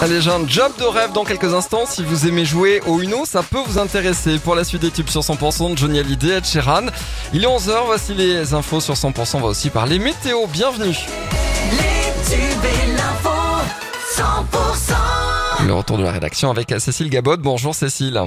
Allez, j'ai un job de rêve dans quelques instants. Si vous aimez jouer au Uno, ça peut vous intéresser. Pour la suite des tubes sur 100%, de Johnny Hallyday, Ed Sheeran. Il est 11h, voici les infos sur 100%. On va aussi parler météo. Bienvenue. Les tubes et l'info 100% Le retour de la rédaction avec Cécile Gabot. Bonjour Cécile.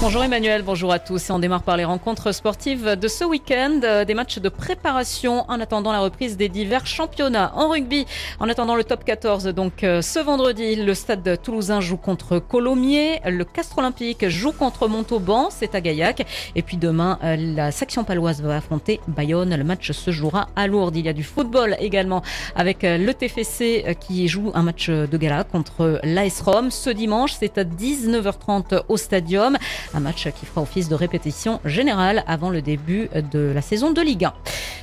Bonjour Emmanuel, bonjour à tous. Et on démarre par les rencontres sportives de ce week-end, euh, des matchs de préparation en attendant la reprise des divers championnats. En rugby, en attendant le top 14, donc euh, ce vendredi, le stade toulousain joue contre Colomiers, le Castre Olympique joue contre Montauban, c'est à Gaillac. Et puis demain, euh, la section paloise va affronter Bayonne. Le match se jouera à Lourdes. Il y a du football également avec le TFC qui joue un match de gala contre l'AS Rome. Ce dimanche, c'est à 19h30 au stadium. Un match qui fera office de répétition générale avant le début de la saison de Ligue 1.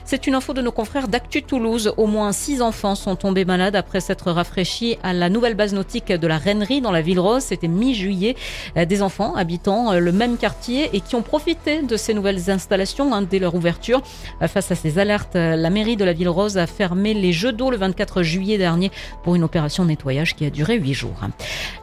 C'est une info de nos confrères d'Actu Toulouse. Au moins six enfants sont tombés malades après s'être rafraîchis à la nouvelle base nautique de la Rennerie dans la ville rose. C'était mi-juillet. Des enfants habitant le même quartier et qui ont profité de ces nouvelles installations hein, dès leur ouverture. Face à ces alertes, la mairie de la ville rose a fermé les jeux d'eau le 24 juillet dernier pour une opération de nettoyage qui a duré huit jours.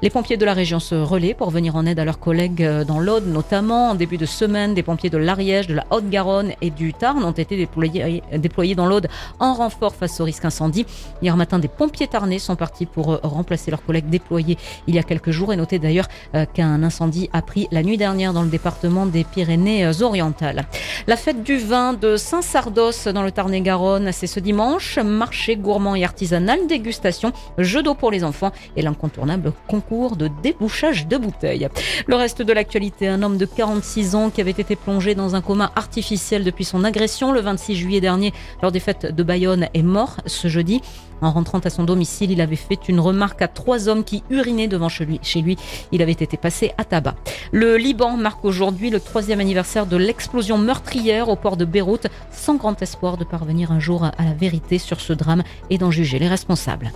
Les pompiers de la région se relaient pour venir en aide à leurs collègues dans l'Aude, notamment en début de semaine. Des pompiers de l'Ariège, de la Haute-Garonne et du Tarn ont été déployés déployés dans l'Aude en renfort face au risque incendie. Hier matin, des pompiers tarnais sont partis pour euh, remplacer leurs collègues déployés il y a quelques jours et noter d'ailleurs euh, qu'un incendie a pris la nuit dernière dans le département des Pyrénées-Orientales. La fête du vin de Saint-Sardos dans le Tarn-et-Garonne, c'est ce dimanche. Marché gourmand et artisanal, dégustation, jeu d'eau pour les enfants et l'incontournable concours de débouchage de bouteilles. Le reste de l'actualité, un homme de 46 ans qui avait été plongé dans un coma artificiel depuis son agression le 26 juillet dernier lors des fêtes de Bayonne est mort ce jeudi. En rentrant à son domicile, il avait fait une remarque à trois hommes qui urinaient devant chez lui. Chez lui, il avait été passé à tabac. Le Liban marque aujourd'hui le troisième anniversaire de l'explosion meurtrière au port de Beyrouth, sans grand espoir de parvenir un jour à la vérité sur ce drame et d'en juger les responsables.